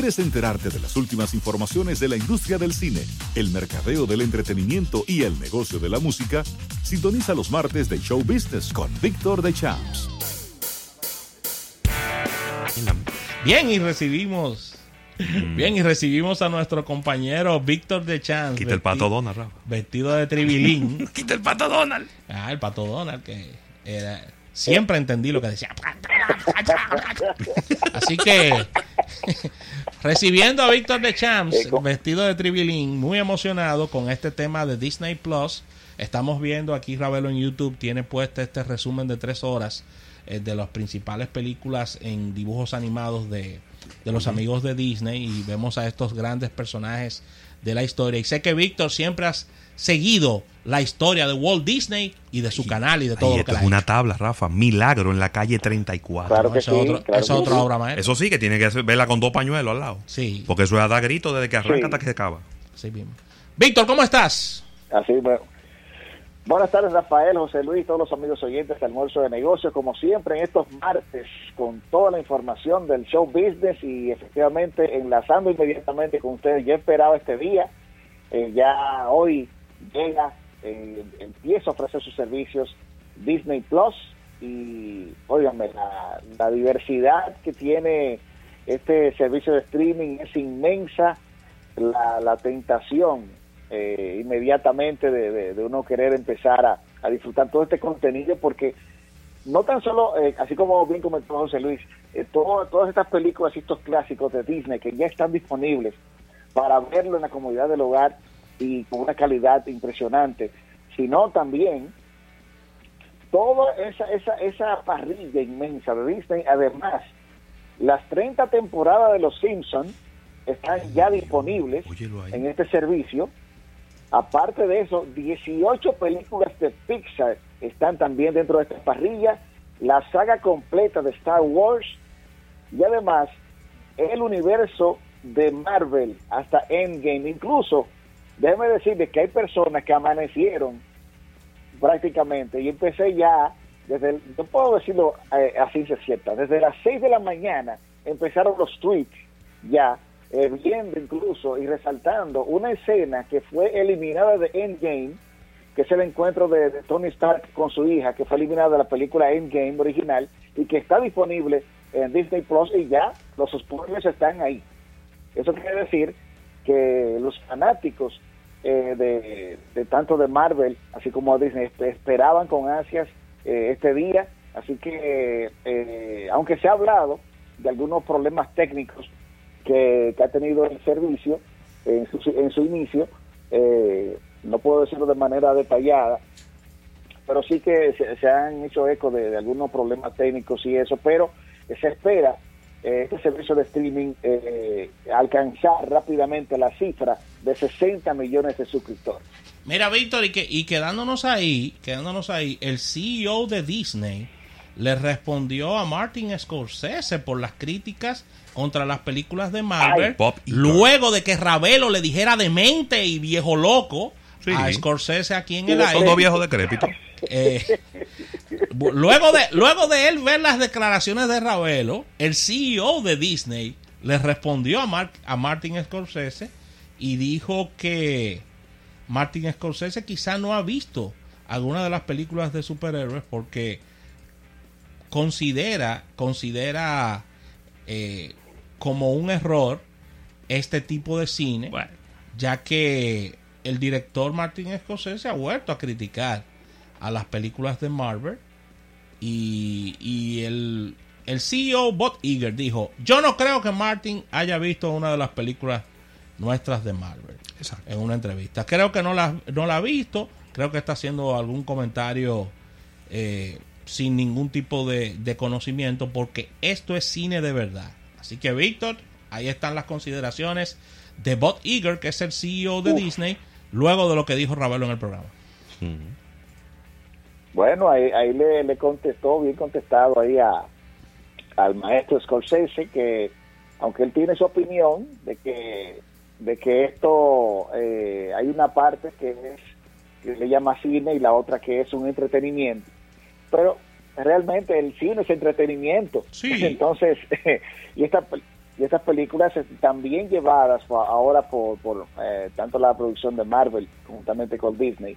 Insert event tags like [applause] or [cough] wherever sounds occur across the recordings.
quieres enterarte de las últimas informaciones de la industria del cine, el mercadeo del entretenimiento y el negocio de la música, sintoniza los martes de Show Business con Víctor de Champs. Bien, y recibimos. Bien, y recibimos a nuestro compañero Víctor de Champs. Quita el pato Donald, Rafa. Vestido de tribilín. [laughs] Quita el pato Donald. Ah, el pato Donald, que era. Siempre entendí lo que decía. Así que [laughs] recibiendo a Víctor de Champs, vestido de tribilín, muy emocionado con este tema de Disney Plus. Estamos viendo aquí Ravelo en YouTube, tiene puesto este resumen de tres horas eh, de las principales películas en dibujos animados de, de los amigos de Disney y vemos a estos grandes personajes de la historia. Y sé que Víctor siempre has seguido la historia de Walt Disney y de su canal y de todo lo que es una tabla, Rafa. Milagro en la calle 34. Claro que sí, es otra obra maestra. Eso sí, que tiene que verla con dos pañuelos al lado. Sí. Porque eso es a dar grito desde que arranca hasta que se acaba. Sí, bien. Víctor, ¿cómo estás? Así, bueno. Buenas tardes, Rafael, José Luis, todos los amigos oyentes de Almuerzo de Negocios, como siempre en estos martes, con toda la información del show business y efectivamente enlazando inmediatamente con ustedes. Yo esperaba este día, eh, ya hoy llega, eh, empieza a ofrecer sus servicios Disney Plus y, óigame, la, la diversidad que tiene este servicio de streaming es inmensa, la tentación eh, inmediatamente de, uno querer empezar a, disfrutar todo este contenido porque no tan solo, eh, así como bien comentó José Luis, eh, todas estas películas y estos clásicos de Disney que ya están disponibles para verlo en la comodidad del hogar y con una calidad impresionante, sino también toda esa, esa, esa parrilla inmensa de Disney, además, las 30 temporadas de Los Simpsons están ya disponibles en este servicio Aparte de eso, 18 películas de Pixar están también dentro de esta parrilla, la saga completa de Star Wars y además el universo de Marvel hasta Endgame. Incluso, déjeme decirles que hay personas que amanecieron prácticamente y empecé ya desde, no puedo decirlo eh, así se cierta, desde las 6 de la mañana empezaron los tweets ya eh, viendo incluso y resaltando una escena que fue eliminada de Endgame, que es el encuentro de, Tony Stark con su hija, que fue eliminada de la película Endgame original y que está disponible en Disney Plus y ya los spoilers están ahí. Eso quiere decir que los fanáticos eh, de, tanto de Marvel, así como Disney, esperaban con ansias eh, este día. Así que, aunque se ha hablado de algunos problemas técnicos que, ha tenido el servicio en su, en inicio. Eh, no puedo decirlo de manera detallada, pero sí que se, han hecho eco de, algunos problemas técnicos y eso, pero se espera eh, este servicio de streaming eh, alcanzar rápidamente la cifra de 60 millones de suscriptores. Mira, Víctor, y, que, y quedándonos ahí, quedándonos ahí, el CEO de Disney le respondió a Martin Scorsese por las críticas contra las películas de Marvel, luego de que Ravelo le dijera demente y viejo loco a Scorsese aquí en el aire. Son dos viejos decrépitos. Eh, [laughs] luego, de, luego de él ver las declaraciones de Ravelo, el CEO de Disney le respondió a, a Martin Scorsese y dijo que Martin Scorsese quizá no ha visto alguna de las películas de superhéroes porque considera, considera eh, como un error este tipo de cine, ya que el director Martin Scorsese ha vuelto a criticar a las películas de Marvel y, y el, el CEO Bob Iger dijo, yo no creo que Martin haya visto una de las películas nuestras de Marvel en una entrevista. Creo que no la, no la ha visto, creo que está haciendo algún comentario eh, sin ningún tipo de, de conocimiento porque esto es cine de verdad. Así que Víctor, ahí están las consideraciones de Bob Iger, que es el CEO de Disney, luego de lo que dijo Ravelo en el programa. Bueno, ahí, ahí le, contestó, bien contestado ahí a, al maestro Scorsese, que aunque él tiene su opinión de que, de que esto, eh, hay una parte que es que le llama cine y la otra que es un entretenimiento, pero realmente el cine es entretenimiento. Entonces, [laughs] y esta, y estas películas también llevadas ahora por, por eh, tanto la producción de Marvel juntamente con Disney.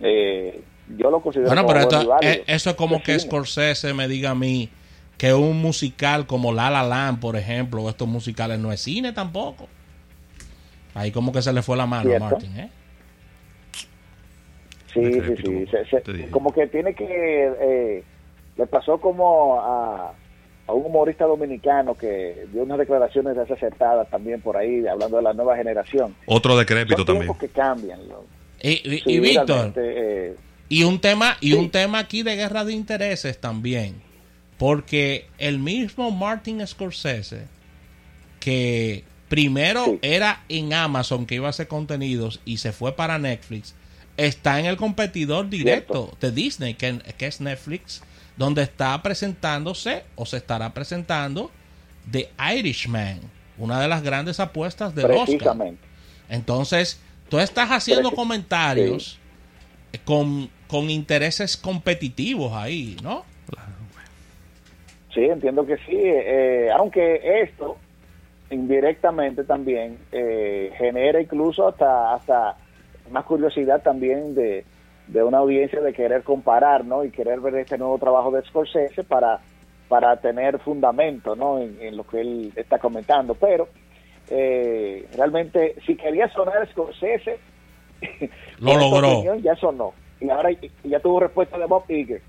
Eh, yo lo considero bueno pero eh, eso es como que Scorsese me diga a mí que un musical como La La Land por ejemplo estos musicales no es cine tampoco. Ahí como que se le fue la mano a Martin ¿eh? Sí sí sí como que tiene que le pasó como a a un humorista dominicano que dio unas declaraciones desacertadas también por ahí, hablando de la nueva generación. Otro decrépito Son también. que cambian. Y, Víctor, eh, y un tema y un tema aquí de guerra de intereses también, porque el mismo Martin Scorsese que primero era en Amazon que iba a hacer contenidos y se fue para Netflix, está en el competidor directo de Disney, que, que es Netflix donde está presentándose o se estará presentando The Irishman, una de las grandes apuestas del Oscar. Entonces, tú estás haciendo comentarios con, con intereses competitivos ahí, ¿no? Sí, entiendo que sí, eh, aunque esto indirectamente también eh, genera incluso hasta, hasta más curiosidad también de, de una audiencia de querer comparar, ¿no? Y querer ver este nuevo trabajo de Scorsese para, para tener fundamento, ¿no? En, lo que él está comentando. Pero eh, realmente, si quería sonar Scorsese, [laughs] lo logró. ya sonó. Y ahora ya tuvo respuesta de Bob Iger.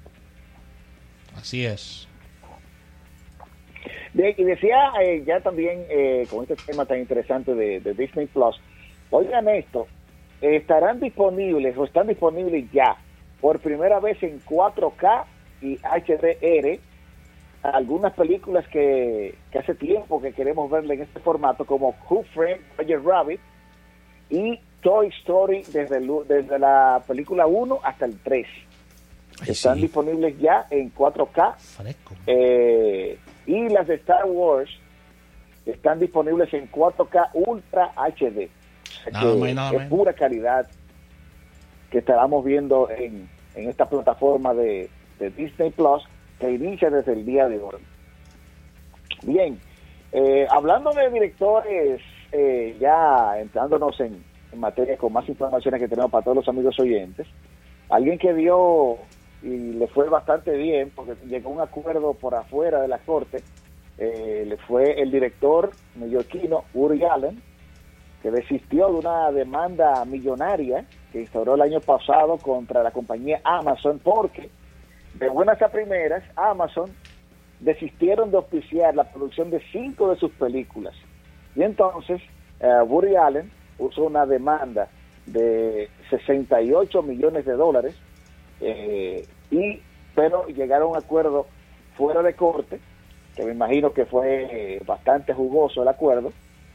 Así es. y decía eh, ya también eh, con este tema tan interesante de, de Disney Plus, oigan esto, estarán disponibles o están disponibles ya por primera vez en 4K y HDR algunas películas que, hace tiempo que queremos verle en este formato como Who Framed Roger Rabbit y Toy Story desde, desde la película 1 hasta el 3 están disponibles ya en 4K eh, y las de Star Wars están disponibles en 4K Ultra HD es pura calidad que estábamos viendo en, en esta plataforma de, Disney Plus que inicia desde el día de hoy. Bien, eh, hablando de directores, eh, ya entrándonos en, en, materia con más informaciones que tenemos para todos los amigos oyentes, alguien que dio y le fue bastante bien porque llegó a un acuerdo por afuera de la corte, eh, le fue el director neoyorquino Uri Allen, que desistió de una demanda millonaria que instauró el año pasado contra la compañía Amazon porque de buenas a primeras Amazon desistieron de auspiciar la producción de cinco de sus películas. Y entonces uh, Woody Allen usó una demanda de 68 millones de dólares eh, y pero llegaron a un acuerdo fuera de corte que me imagino que fue bastante jugoso el acuerdo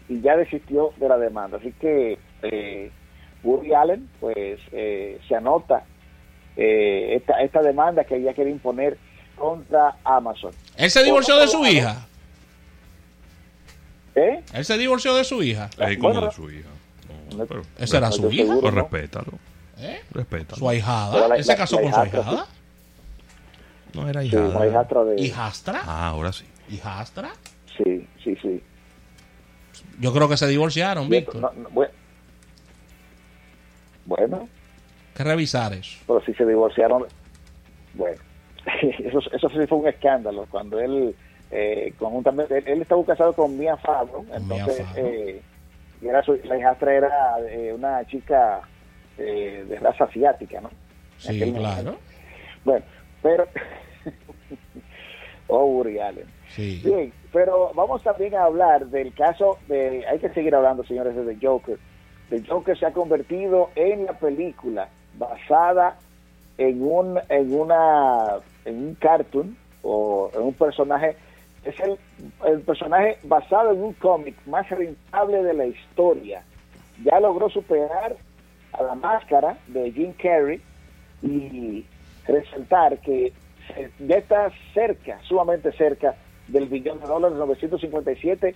y ya desistió de la demanda. Así que eh, Woody Allen pues eh, se anota eh, esta, esta demanda que ella quiere imponer contra Amazon. ¿Él se divorció de su hija? ¿Eh? ¿Él se divorció de su hija? Es como de su hija. ¿Esa era su hija? Pues respétalo. ¿Eh? Respétalo. ¿Su ahijada? ¿Él se casó con su ahijada? No era hijada. hijastra de... ¿Hijastra? Ah, ahora sí. ¿Hijastra? Sí, sí, sí. Yo creo que se divorciaron, Víctor. bueno. Que revisar eso. Pero si se divorciaron, bueno, [laughs] eso, eso sí fue un escándalo. Cuando él, eh, conjuntamente, él, estaba casado con Mia Farrow, entonces, eh, y era su, la hijastra era eh, una chica eh, de raza asiática, ¿no? Sí, claro. Bueno, pero, [laughs] oh, Uri Allen. Sí. Bien, pero vamos también a hablar del caso de, hay que seguir hablando, señores, de The Joker. The Joker se ha convertido en la película basada en un, en una, en un cartoon o en un personaje, es el, el personaje basado en un cómic más rentable de la historia. Ya logró superar a la máscara de Jim Carrey y resaltar que ya está cerca, sumamente cerca del billón de dólares, 957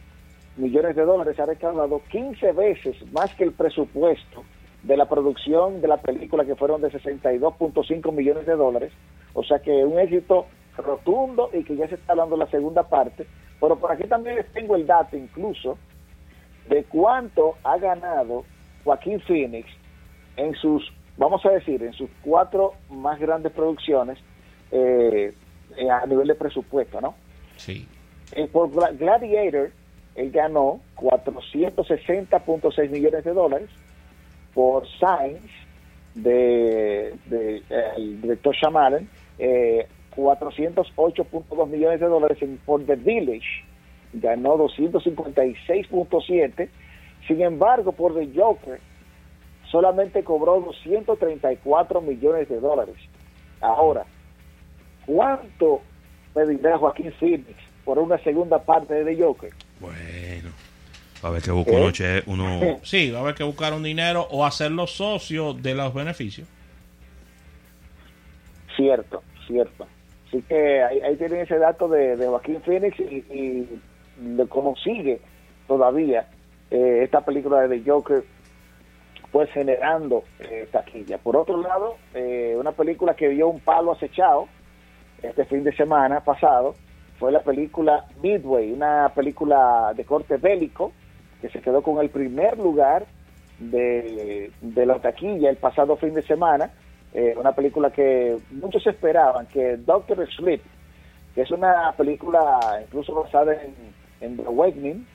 millones de dólares, ha recaudado 15 veces más que el presupuesto de la producción de la película que fueron de 62.5 millones de dólares. O sea que un éxito rotundo y que ya se está dando la segunda parte, Pero por aquí también les tengo el dato incluso de cuánto ha ganado Joaquín Phoenix en sus, vamos a decir, en sus cuatro más grandes producciones eh, eh, a nivel de presupuesto, ¿no? Sí. Eh, por Gladiator, él ganó 460.6 millones de dólares. Por Science, de, el director Shyamalan, eh, 408.2 millones de dólares. Por The Village, ganó 256.7. Sin embargo, por The Joker, solamente cobró 234 millones de dólares. Ahora, ¿cuánto pedirá Joaquín Phoenix por una segunda parte de The Joker? Bueno, va a haber que buscar ¿Eh? uno, uno... [laughs] Sí, va a haber que buscar un dinero o hacerlo socio de los beneficios. Cierto, cierto. Así que ahí, ahí tienen ese dato de, de Joaquín Phoenix y, y de cómo sigue todavía eh, esta película de The Joker pues generando eh, taquilla. Por otro lado, eh, una película que dio un palo acechado este fin de semana pasado fue la película Midway, una película de corte bélico que se quedó con el primer lugar de, de la taquilla el pasado fin de semana. Eh, una película que muchos esperaban, que Doctor Sleep, que es una película incluso basada en, en The Awakening,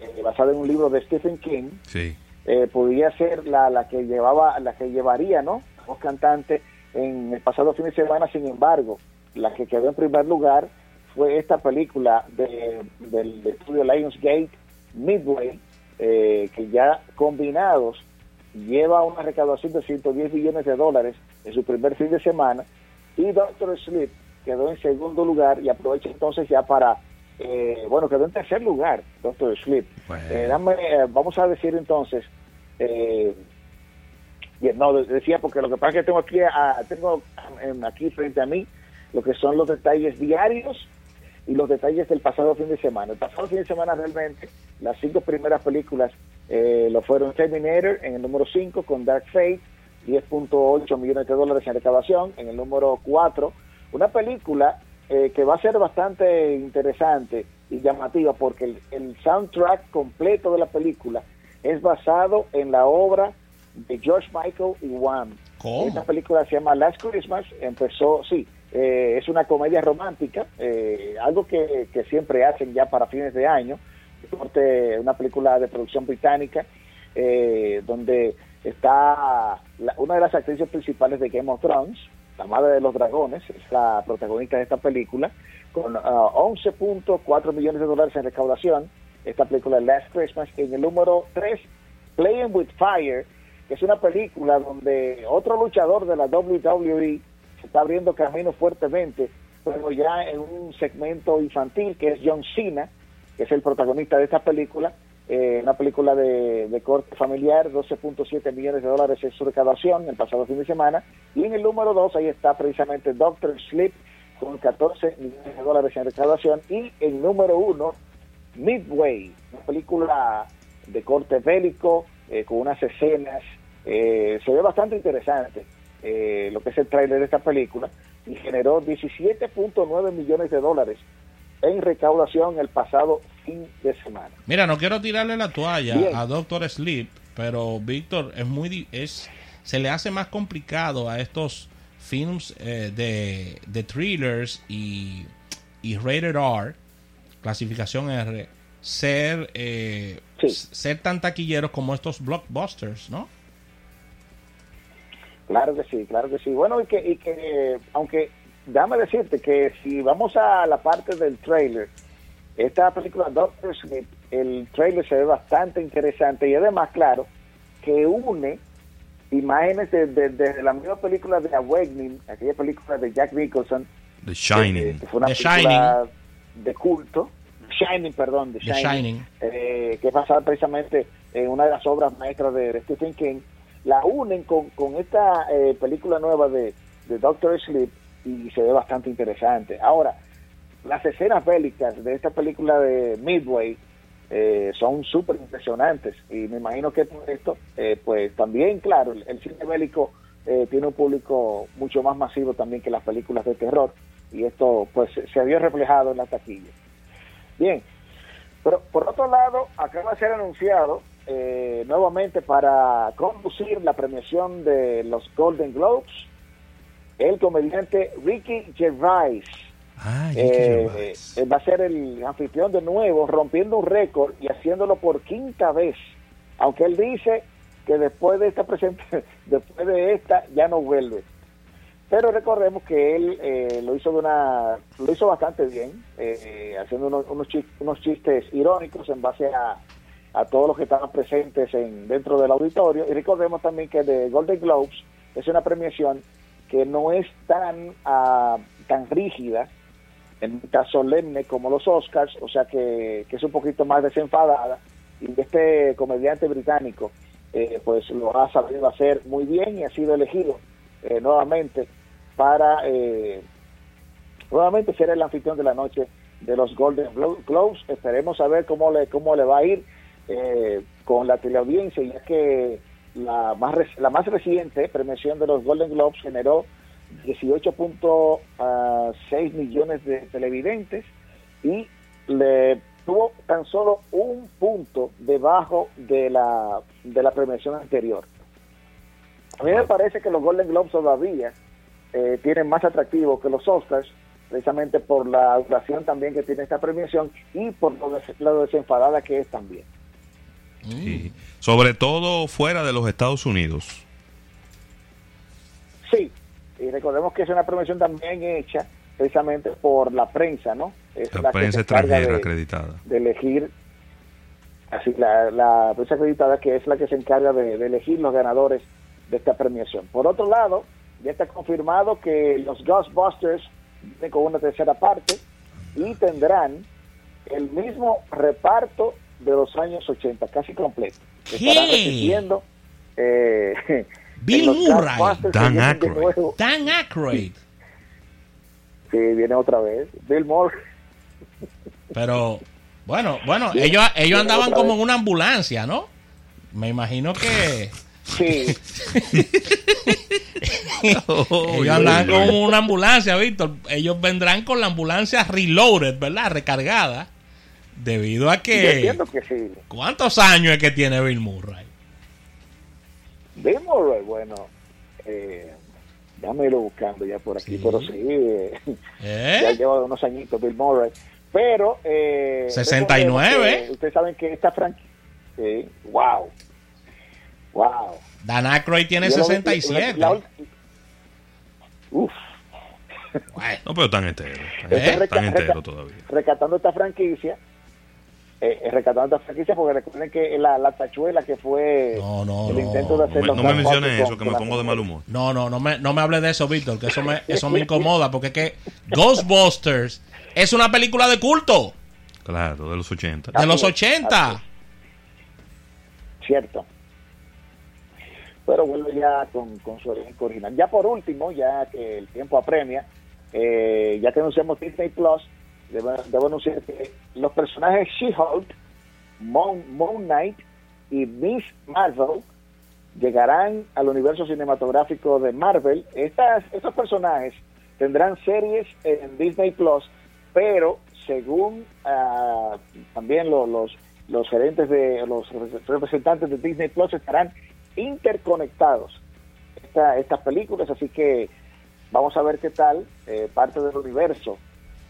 eh, basada en un libro de Stephen King, Sí. eh, podría ser la, la que llevaba la que llevaría no los cantantes en el pasado fin de semana sin embargo la que quedó en primer lugar fue esta película de, del de estudio Lionsgate Midway eh, que ya combinados lleva una recaudación de 110 millones de dólares en su primer fin de semana y Doctor Sleep quedó en segundo lugar y aprovecha entonces ya para eh, bueno quedó en tercer lugar Doctor Sleep Bueno. eh, dame, eh, vamos a decir entonces, eh, no, de- decía porque lo que pasa es que tengo aquí, a- tengo em, aquí frente a mí lo que son los detalles diarios y los detalles del pasado fin de semana. El pasado fin de semana realmente las cinco primeras películas eh, lo fueron Terminator en el número 5 con Dark Fate, 10.8 millones de dólares en recaudación. En el número 4, una película eh, que va a ser bastante interesante y llamativa porque el, el soundtrack completo de la película es basado en la obra de George Michael y. ¿Cómo? Esta película se llama Last Christmas, empezó, sí, eh, es una comedia romántica, eh, algo que, que siempre hacen ya para fines de año, una película de producción británica, eh, donde está la- una de las actrices principales de Game of Thrones, la madre de los dragones, es la protagonista de esta película, con ah, 11.4 millones de dólares en recaudación, esta película Last Christmas, en el número 3, Playing with Fire, que es una película donde otro luchador de la WWE está abriendo camino fuertemente, pero ya en un segmento infantil, que es John Cena, que es el protagonista de esta película, eh, una película de, de corte familiar, 12.7 millones de dólares en su recaudación el pasado fin de semana, y en el número 2 ahí está precisamente Doctor Sleep con 14 millones de dólares en recaudación, y el número 1, Midway, una película de corte bélico, eh, con unas escenas, eh, se ve bastante interesante eh, lo que es el tráiler de esta película, y generó 17.9 millones de dólares en recaudación el pasado fin de semana. Mira, no quiero tirarle la toalla Bien. a Doctor Sleep, pero Víctor es muy es se le hace más complicado a estos films eh, de, de thrillers y, y rated R, clasificación R, ser eh, Sí. ser tan taquilleros como estos blockbusters, ¿no? Claro que sí, claro que sí. Bueno, y que, y que aunque déjame decirte que si vamos a la parte del trailer, esta película Doctor Sleep, el trailer se ve bastante interesante y además, claro, que une imágenes de, de- de la misma película de Awakening, aquella película de Jack Nicholson, The Shining. que fue una The película de culto, Shining, perdón, The The Shining, Shining. eh, que es basada precisamente en una de las obras maestras de, de Stephen King, la unen con, con esta eh, película nueva de, de Doctor Sleep y se ve bastante interesante. Ahora, las escenas bélicas de esta película de Midway eh, son súper impresionantes y me imagino que por esto, eh, pues también, claro, el, cine bélico eh, tiene un público mucho más masivo también que las películas de terror y esto pues se- se vio reflejado en la taquilla. Bien, pero por otro lado, acaba de ser anunciado eh, nuevamente para conducir la premiación de los Golden Globes el comediante Ricky Gervais. Ah, Eh, eh, va a ser el anfitrión de nuevo, rompiendo un récord y haciéndolo por quinta vez. Aunque él dice que después de esta presente, [laughs] después de esta ya no vuelve. Pero recordemos que él eh, lo hizo de una, lo hizo bastante bien, eh, haciendo unos, unos, chis- unos chistes irónicos en base a, a todos los que estaban presentes en, dentro del auditorio. Y recordemos también que de Golden Globes es una premiación que no es tan, ah, tan rígida, en tan solemne como los Oscars, o sea que, que es un poquito más desenfadada. Y este comediante británico, eh, pues lo ha sabido hacer muy bien y ha sido elegido eh, nuevamente para eh, nuevamente ser el anfitrión de la noche de los Golden Glo- Globes. Esperemos a ver cómo le, cómo le va a ir eh, con la teleaudiencia, ya que la más, la más reciente premiación de los Golden Globes generó 18.6 millones de televidentes y le tuvo tan solo un punto debajo de la, de la premiación anterior. A mí me parece que los Golden Globes todavía eh, tienen más atractivo que los Oscars, precisamente por la duración también que tiene esta premiación y por lo desenfadada que es también. Sí. Sobre todo fuera de los Estados Unidos. Sí, y recordemos que es una premiación también hecha precisamente por la prensa, ¿no? Es La prensa extranjera de- acreditada. de elegir así la, la prensa acreditada que es la que se encarga de, de elegir los ganadores de esta premiación. Por otro lado, ya está confirmado que los Ghostbusters vienen con una tercera parte y tendrán el mismo reparto de los años 80, casi completo. ¿Qué? Estarán repitiendo eh, [laughs] Bill Murray. Dan Aykroyd. Dan Aykroyd. Sí, viene otra vez. Bill Murray. Pero, bueno, bueno, ellos, ellos andaban como vez. en una ambulancia, ¿no? Me imagino que Sí, [laughs] ellos andaban con una ambulancia, Víctor. Ellos vendrán con la ambulancia reloaded, ¿verdad? Recargada. Debido a yo que... entiendo que sí. ¿Cuántos años es que tiene Bill Murray? Bill Murray, bueno, eh, déjame irlo buscando ya por aquí, Sí. pero sí, eh, ¿Eh? ya lleva unos añitos Bill Murray. Pero, eh, 69. recordemos que Ustedes saben que esta franquicia, sí, wow, wow. Dan Aykroyd tiene Yo lo vi- 67. la- la- uf, Bueno, No, pero están enteros. Están, ¿Eh? están Reca- enteros reca- todavía. rescatando esta franquicia, eh, eh, rescatando esta franquicia, porque recuerden que la, la tachuela que fue No, no, el no. intento de No hacer me, los no me Ghostbusters menciones eso, que me pongo de mal humor. No, no, no me, no me hable de eso, Víctor, que eso me, eso me incomoda, porque es que Ghostbusters es una película de culto Claro, de los 80. de los Así es, 80. así cierto. Pero vuelve ya con, con su elenco original. Ya por último, ya que el tiempo apremia, eh, ya que anunciamos Disney Plus, debo, debo anunciar que los personajes She-Hulk, Moon, Moon Knight y Miss Marvel llegarán al universo cinematográfico de Marvel. Estas, estos personajes tendrán series en Disney Plus, pero según ah, también lo- los, los gerentes de los representantes de Disney Plus estarán interconectados esta- estas películas, así que vamos a ver qué tal eh, parte del universo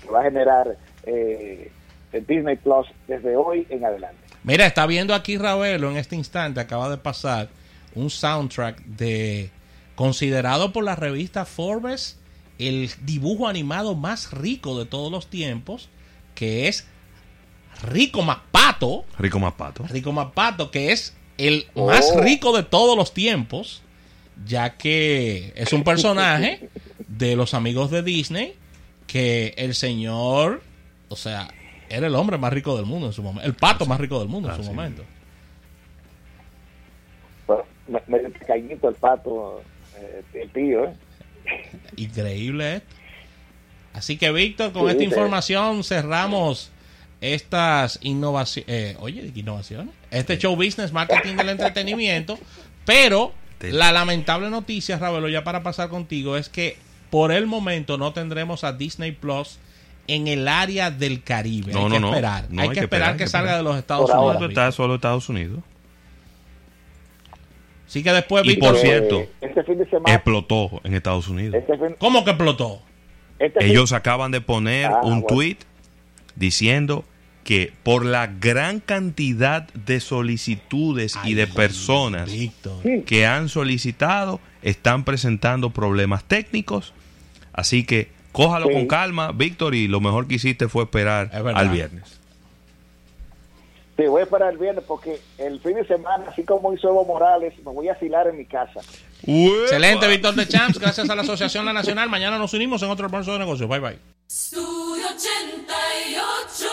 que va a generar eh, el Disney Plus desde hoy en adelante. Mira, está viendo aquí Ravelo en este instante, acaba de pasar un soundtrack de considerado por la revista Forbes el dibujo animado más rico de todos los tiempos, que es Rico Mapato. Rico más pato. Rico Mapato, que es el Oh. más rico de todos los tiempos, ya que es un personaje [laughs] de los amigos de Disney que el señor, o sea, era el hombre más rico del mundo en su momento, el pato más rico del mundo en Ah, su sí. momento. Bueno, me- medio pequeñito el pato, eh, el tío, ¿eh? [laughs] Increíble esto. Así que, Víctor, con Sí, esta sí. información cerramos estas innovaciones. oye, ¿qué innovaciones? Este show business, marketing del entretenimiento. Pero la lamentable noticia, Ravelo, ya para pasar contigo, es que por el momento no tendremos a Disney Plus en el área del Caribe. No, hay no, que no. esperar. No, hay, que esperar que, salga de los Estados Por. Unidos. ¿Dónde está solo Estados Unidos? Así que después, Y por cierto, este fin de semana. Explotó en Estados Unidos. Este fin, ¿cómo que explotó? este fin- Ellos acaban de poner Ah, un bueno. tweet diciendo que por la gran cantidad de solicitudes y de personas que han solicitado están presentando problemas técnicos. Así que cójalo Sí. con calma, Víctor, y lo mejor que hiciste fue esperar Es al viernes. Sí, voy a esperar el viernes porque el fin de semana, así como hizo Evo Morales, me voy a asilar en mi casa. Excelente, Víctor de Champs. Gracias a la Asociación La Nacional. Mañana nos unimos en otro almuerzo de negocios. Bye, bye. Studio 88